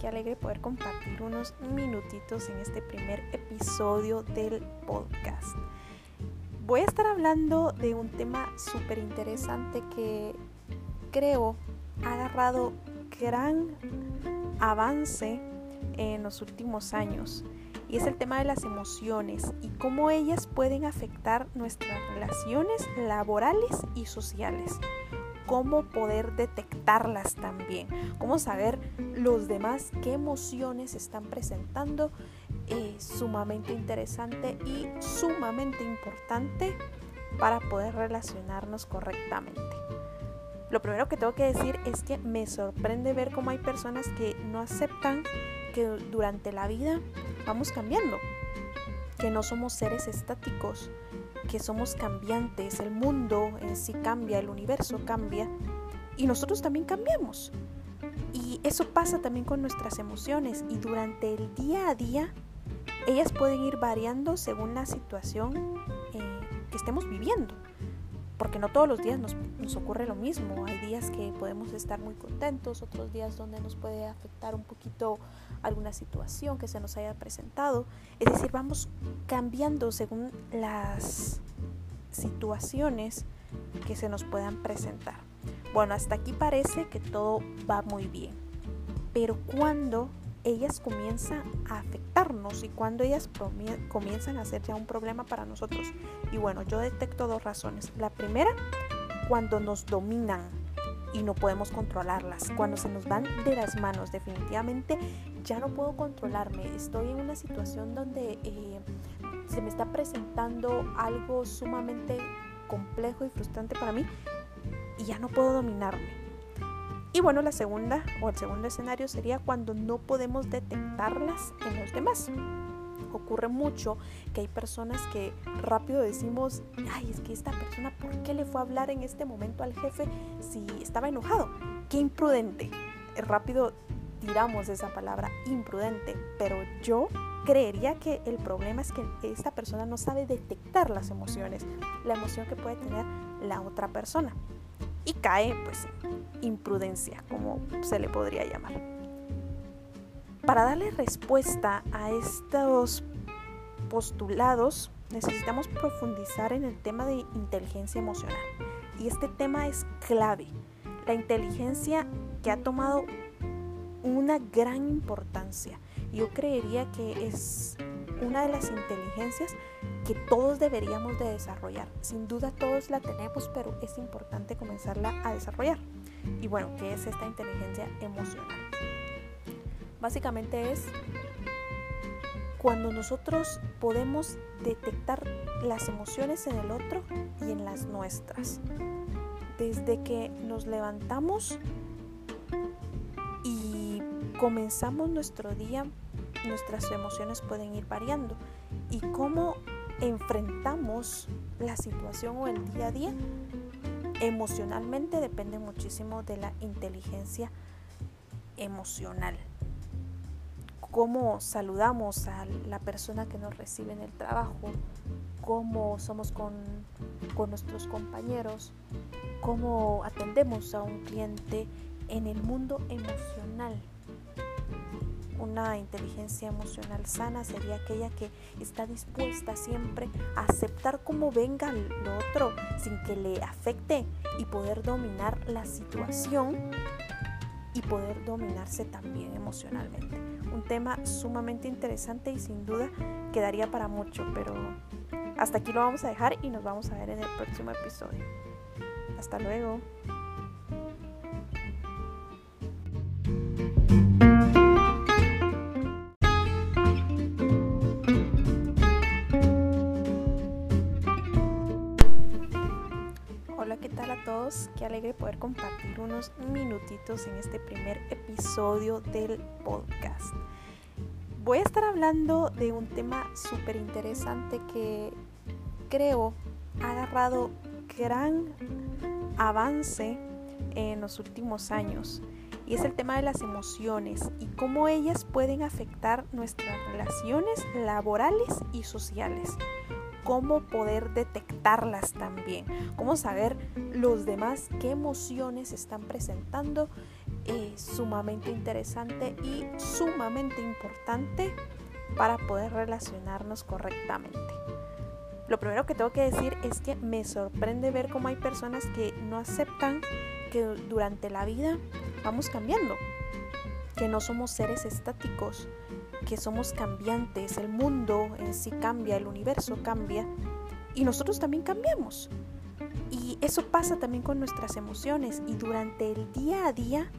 qué alegre poder compartir unos minutitos en este primer episodio del podcast. Voy a estar hablando de un tema súper interesante que creo ha agarrado gran avance en los últimos años y es el tema de las emociones y cómo ellas pueden afectar nuestras relaciones laborales y sociales cómo poder detectarlas también, cómo saber los demás qué emociones están presentando. Es sumamente interesante y sumamente importante para poder relacionarnos correctamente. Lo primero que tengo que decir es que me sorprende ver cómo hay personas que no aceptan que durante la vida vamos cambiando, que no somos seres estáticos, que somos cambiantes, el mundo en sí cambia, el universo cambia y nosotros también cambiamos. Y eso pasa también con nuestras emociones y durante el día a día ellas pueden ir variando según la situación eh, que estemos viviendo porque no todos los días nos, ocurre lo mismo. Hay días que podemos estar muy contentos, otros días donde nos puede afectar un poquito alguna situación que se nos haya presentado. Es decir, vamos cambiando según las situaciones que se nos puedan presentar. Bueno, hasta aquí parece que todo va muy bien. Pero cuando ellas comienzan a afectarnos y cuando ellas comienzan a ser ya un problema para nosotros. Y bueno, yo detecto dos razones. La primera, cuando nos dominan y no podemos controlarlas, cuando se nos van de las manos, definitivamente ya no puedo controlarme. Estoy en una situación donde eh, se me está presentando algo sumamente complejo y frustrante para mí y ya no puedo dominarme y bueno, la segunda o el segundo escenario sería cuando no podemos detectarlas en los demás. Ocurre mucho que hay personas que rápido decimos, ay, es que esta persona, ¿por qué le fue a hablar en este momento al jefe si estaba enojado? Qué imprudente. Rápido tiramos esa palabra imprudente, pero yo creería que el problema es que esta persona no sabe detectar las emociones, la emoción que puede tener la otra persona y cae pues imprudencia, como se le podría llamar. Para darle respuesta a estos postulados, necesitamos profundizar en el tema de inteligencia emocional. Y este tema es clave. La inteligencia que ha tomado una gran importancia. Yo creería que es una de las inteligencias que todos deberíamos de desarrollar. Sin duda todos la tenemos, pero es importante comenzarla a desarrollar. Y bueno, ¿qué es esta inteligencia emocional? Básicamente es cuando nosotros podemos detectar las emociones en el otro y en las nuestras. Desde que nos levantamos y comenzamos nuestro día, nuestras emociones pueden ir variando. Y cómo enfrentamos la situación o el día a día emocionalmente depende muchísimo de la inteligencia emocional. Cómo saludamos a la persona que nos recibe en el trabajo, cómo somos con, con nuestros compañeros, cómo atendemos a un cliente en el mundo emocional una inteligencia emocional sana sería aquella que está dispuesta siempre a aceptar como venga lo otro sin que le afecte y poder dominar la situación y poder dominarse también emocionalmente. Un tema sumamente interesante y sin duda quedaría para mucho, pero hasta aquí lo vamos a dejar y nos vamos a ver en el próximo episodio. Hasta luego. Qué alegre poder compartir unos minutitos en este primer episodio del podcast. Voy a estar hablando de un tema súper interesante que creo ha agarrado gran avance en los últimos años y es el tema de las emociones y cómo ellas pueden afectar nuestras relaciones laborales y sociales cómo poder detectarlas también, cómo saber los demás qué emociones están presentando. eh, sumamente interesante y sumamente importante para poder relacionarnos correctamente. Lo primero que tengo que decir es que me sorprende ver cómo hay personas que no aceptan que durante la vida vamos cambiando, que no somos seres estáticos, que somos cambiantes, el mundo en sí cambia, el universo cambia y nosotros también cambiamos. Y eso pasa también con nuestras emociones y durante el día a día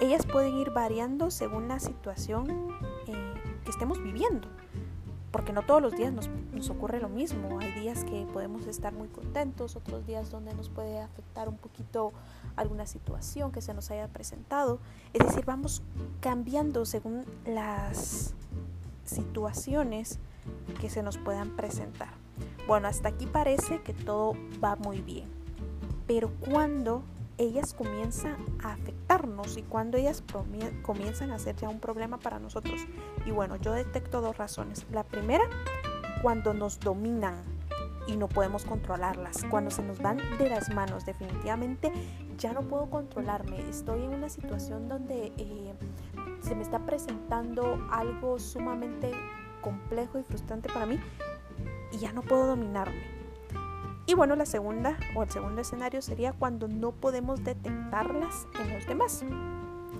ellas pueden ir variando según la situación eh, que estemos viviendo porque no todos los días nos, ocurre lo mismo. Hay días que podemos estar muy contentos, otros días donde nos puede afectar un poquito alguna situación que se nos haya presentado. Es decir, vamos cambiando según las situaciones que se nos puedan presentar. Bueno, hasta aquí parece que todo va muy bien. Pero cuando ellas comienzan a afectarnos y cuando ellas comienzan a ser ya un problema para nosotros. Y bueno, yo detecto dos razones. La primera, cuando nos dominan y no podemos controlarlas, cuando se nos van de las manos, definitivamente ya no puedo controlarme. Estoy en una situación donde eh, se me está presentando algo sumamente complejo y frustrante para mí y ya no puedo dominarme y bueno, la segunda o el segundo escenario sería cuando no podemos detectarlas en los demás.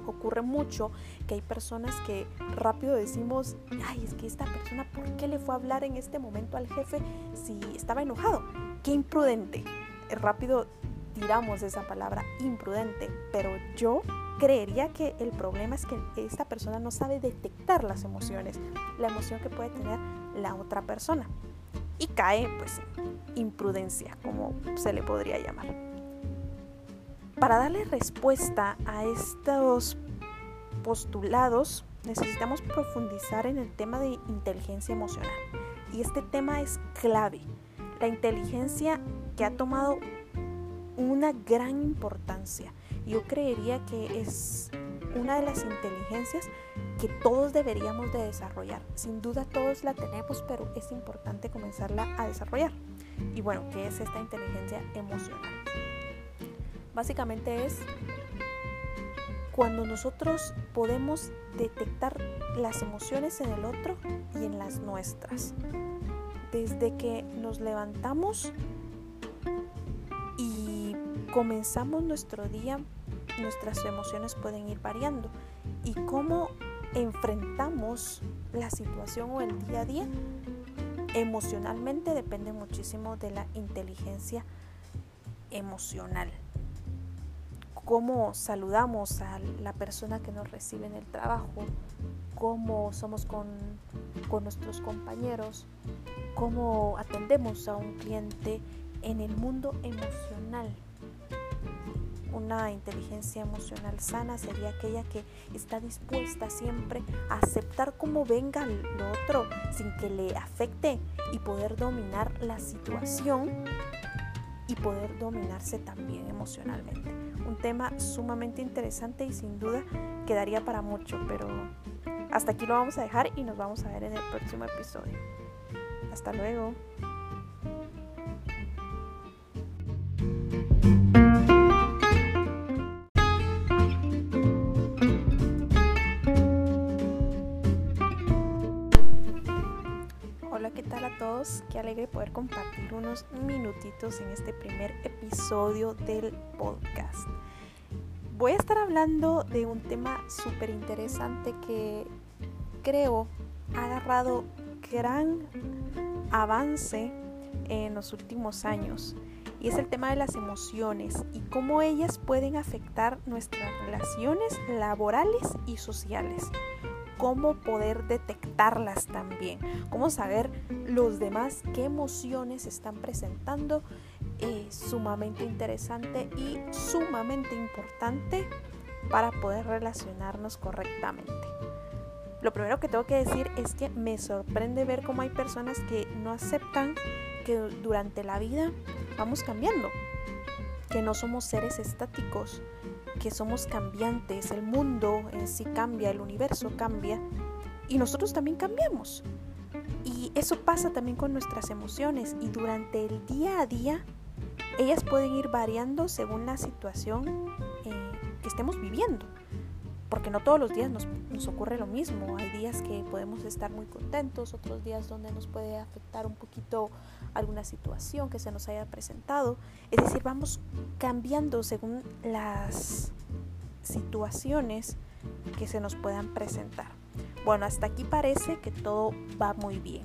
Ocurre mucho que hay personas que rápido decimos, ay, es que esta persona, ¿por qué le fue a hablar en este momento al jefe si estaba enojado? Qué imprudente. Rápido tiramos esa palabra imprudente, pero yo creería que el problema es que esta persona no sabe detectar las emociones, la emoción que puede tener la otra persona y cae pues imprudencia, como se le podría llamar. Para darle respuesta a estos postulados, necesitamos profundizar en el tema de inteligencia emocional. Y este tema es clave. La inteligencia que ha tomado una gran importancia. Yo creería que es una de las inteligencias que todos deberíamos de desarrollar. Sin duda todos la tenemos, pero es importante comenzarla a desarrollar. Y bueno, ¿qué es esta inteligencia emocional? Básicamente es cuando nosotros podemos detectar las emociones en el otro y en las nuestras. Desde que nos levantamos y comenzamos nuestro día nuestras emociones pueden ir variando y cómo enfrentamos la situación o el día a día emocionalmente depende muchísimo de la inteligencia emocional. Cómo saludamos a la persona que nos recibe en el trabajo, cómo somos con, con nuestros compañeros, cómo atendemos a un cliente en el mundo emocional una inteligencia emocional sana sería aquella que está dispuesta siempre a aceptar como venga lo otro sin que le afecte y poder dominar la situación y poder dominarse también emocionalmente. Un tema sumamente interesante y sin duda quedaría para mucho, pero hasta aquí lo vamos a dejar y nos vamos a ver en el próximo episodio. Hasta luego. Qué alegre poder compartir unos minutitos en este primer episodio del podcast. Voy a estar hablando de un tema súper interesante que creo ha agarrado gran avance en los últimos años y es el tema de las emociones y cómo ellas pueden afectar nuestras relaciones laborales y sociales cómo poder detectarlas también, cómo saber los demás qué emociones están presentando. Es sumamente interesante y sumamente importante para poder relacionarnos correctamente. Lo primero que tengo que decir es que me sorprende ver cómo hay personas que no aceptan que durante la vida vamos cambiando, que no somos seres estáticos, que somos cambiantes, el mundo en sí cambia, el universo cambia y nosotros también cambiamos. Y eso pasa también con nuestras emociones y durante el día a día ellas pueden ir variando según la situación eh, que estemos viviendo. porque no todos los días nos, nos, ocurre lo mismo. Hay días que podemos estar muy contentos, otros días donde nos puede afectar un poquito alguna situación que se nos haya presentado. Es decir, vamos cambiando según las situaciones que se nos puedan presentar. Bueno, hasta aquí parece que todo va muy bien.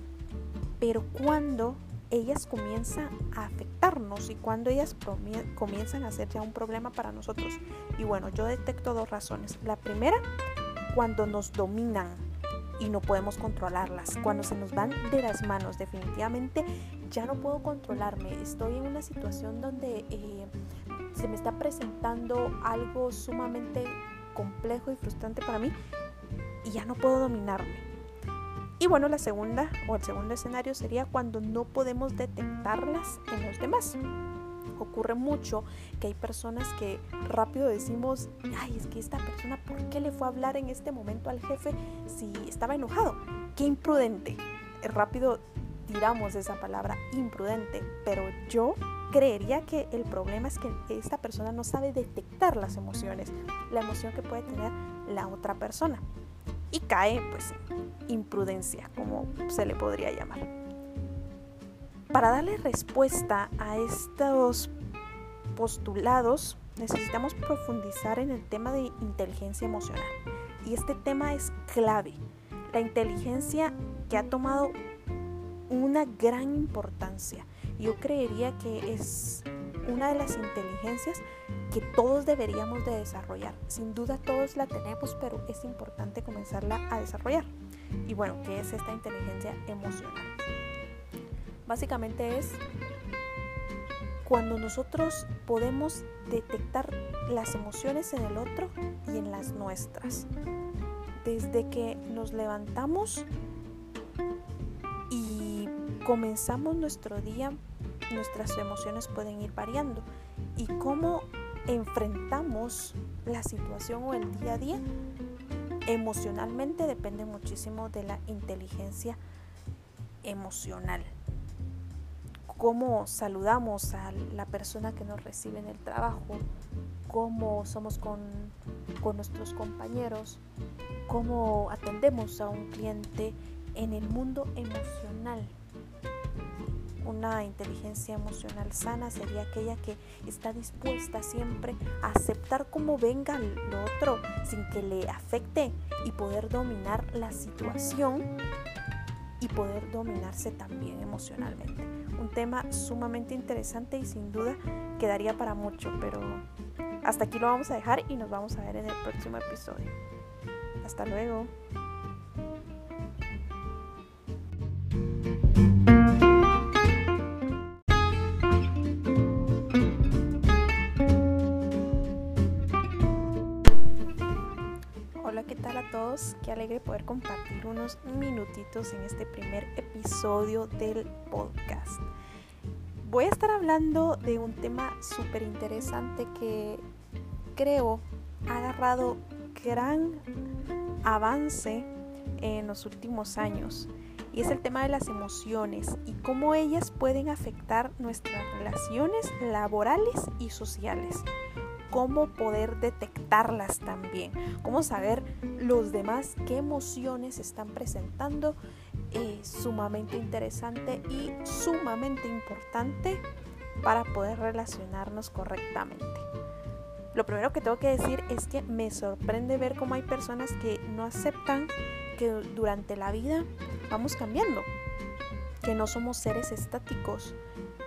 Pero cuando ellas comienzan a afectarnos y cuando ellas comienzan a ser ya un problema para nosotros. Y bueno, yo detecto dos razones. La primera, cuando nos dominan y no podemos controlarlas, cuando se nos van de las manos, definitivamente ya no puedo controlarme. Estoy en una situación donde eh, se me está presentando algo sumamente complejo y frustrante para mí y ya no puedo dominarme. Y bueno, la segunda o el segundo escenario sería cuando no podemos detectarlas en los demás. Ocurre mucho que hay personas que rápido decimos, ay, es que esta persona, ¿por qué le fue a hablar en este momento al jefe si estaba enojado? Qué imprudente. Rápido tiramos esa palabra imprudente, pero yo creería que el problema es que esta persona no sabe detectar las emociones, la emoción que puede tener la otra persona y cae pues imprudencia, como se le podría llamar. Para darle respuesta a estos postulados, necesitamos profundizar en el tema de inteligencia emocional. Y este tema es clave. La inteligencia que ha tomado una gran importancia. Yo creería que es una de las inteligencias que todos deberíamos de desarrollar. Sin duda todos la tenemos, pero es importante comenzarla a desarrollar. Y bueno, ¿qué es esta inteligencia emocional? Básicamente es cuando nosotros podemos detectar las emociones en el otro y en las nuestras. Desde que nos levantamos y comenzamos nuestro día nuestras emociones pueden ir variando y cómo enfrentamos la situación o el día a día emocionalmente depende muchísimo de la inteligencia emocional. Cómo saludamos a la persona que nos recibe en el trabajo, cómo somos con, con nuestros compañeros, cómo atendemos a un cliente en el mundo emocional una inteligencia emocional sana sería aquella que está dispuesta siempre a aceptar como venga lo otro sin que le afecte y poder dominar la situación y poder dominarse también emocionalmente. Un tema sumamente interesante y sin duda quedaría para mucho, pero hasta aquí lo vamos a dejar y nos vamos a ver en el próximo episodio. Hasta luego. Qué alegre poder compartir unos minutitos en este primer episodio del podcast. Voy a estar hablando de un tema súper interesante que creo ha agarrado gran avance en los últimos años y es el tema de las emociones y cómo ellas pueden afectar nuestras relaciones laborales y sociales cómo poder detectarlas también, cómo saber los demás qué emociones están presentando. Es sumamente interesante y sumamente importante para poder relacionarnos correctamente. Lo primero que tengo que decir es que me sorprende ver cómo hay personas que no aceptan que durante la vida vamos cambiando, que no somos seres estáticos,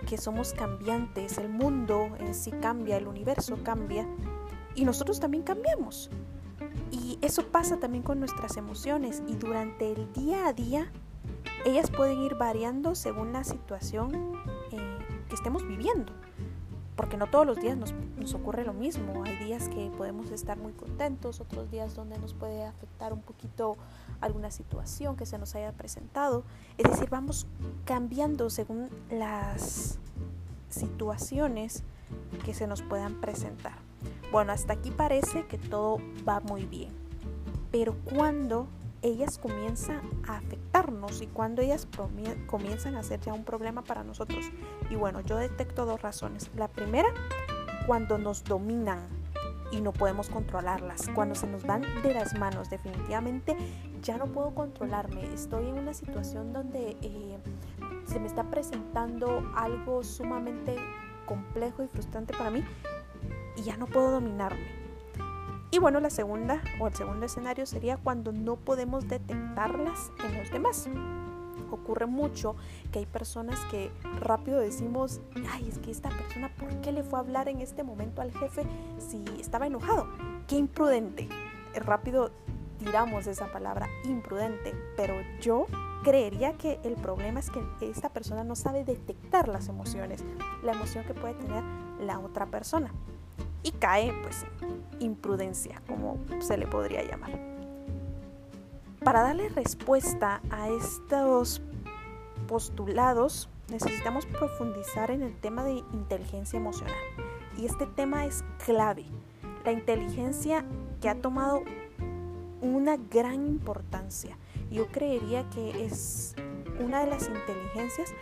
que somos cambiantes, el mundo en sí cambia, el universo cambia y nosotros también cambiamos. Y eso pasa también con nuestras emociones y durante el día a día ellas pueden ir variando según la situación eh, que estemos viviendo porque no todos los días nos, ocurre lo mismo. Hay días que podemos estar muy contentos, otros días donde nos puede afectar un poquito alguna situación que se nos haya presentado. Es decir, vamos cambiando según las situaciones que se nos puedan presentar. Bueno, hasta aquí parece que todo va muy bien. Pero cuando ellas comienzan a afectarnos y cuando ellas comienzan a ser ya un problema para nosotros. Y bueno, yo detecto dos razones. La primera, cuando nos dominan y no podemos controlarlas. Cuando se nos van de las manos, definitivamente ya no puedo controlarme. Estoy en una situación donde eh, se me está presentando algo sumamente complejo y frustrante para mí y ya no puedo dominarme. Y bueno, la segunda o el segundo escenario sería cuando no podemos detectarlas en los demás. Ocurre mucho que hay personas que rápido decimos, ay, es que esta persona, ¿por qué le fue a hablar en este momento al jefe si estaba enojado? Qué imprudente. Rápido tiramos esa palabra imprudente, pero yo creería que el problema es que esta persona no sabe detectar las emociones, la emoción que puede tener la otra persona. Y cae pues imprudencia, como se le podría llamar. Para darle respuesta a estos postulados, necesitamos profundizar en el tema de inteligencia emocional. Y este tema es clave. La inteligencia que ha tomado una gran importancia. Yo creería que es una de las inteligencias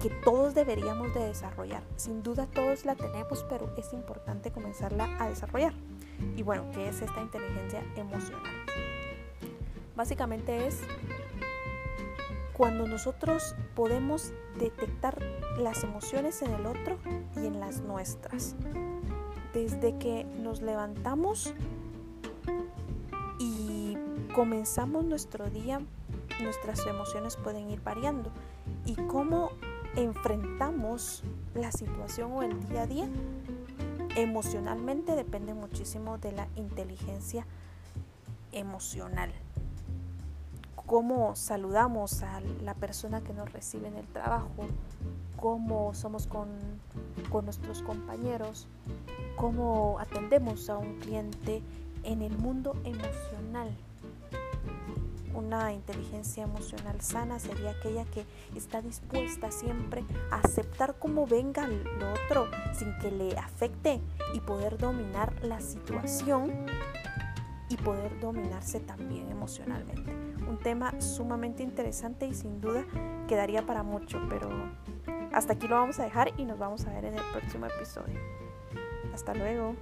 que todos deberíamos de desarrollar. Sin duda todos la tenemos, pero es importante comenzarla a desarrollar. Y bueno, ¿qué es esta inteligencia emocional? Básicamente es cuando nosotros podemos detectar las emociones en el otro y en las nuestras. Desde que nos levantamos y comenzamos nuestro día, nuestras emociones pueden ir variando. Y cómo enfrentamos la situación o el día a día emocionalmente depende muchísimo de la inteligencia emocional. Cómo saludamos a la persona que nos recibe en el trabajo, cómo somos con, con nuestros compañeros, cómo atendemos a un cliente en el mundo emocional. Una inteligencia emocional sana sería aquella que está dispuesta siempre a aceptar como venga lo otro sin que le afecte y poder dominar la situación y poder dominarse también emocionalmente. Un tema sumamente interesante y sin duda quedaría para mucho, pero hasta aquí lo vamos a dejar y nos vamos a ver en el próximo episodio. Hasta luego.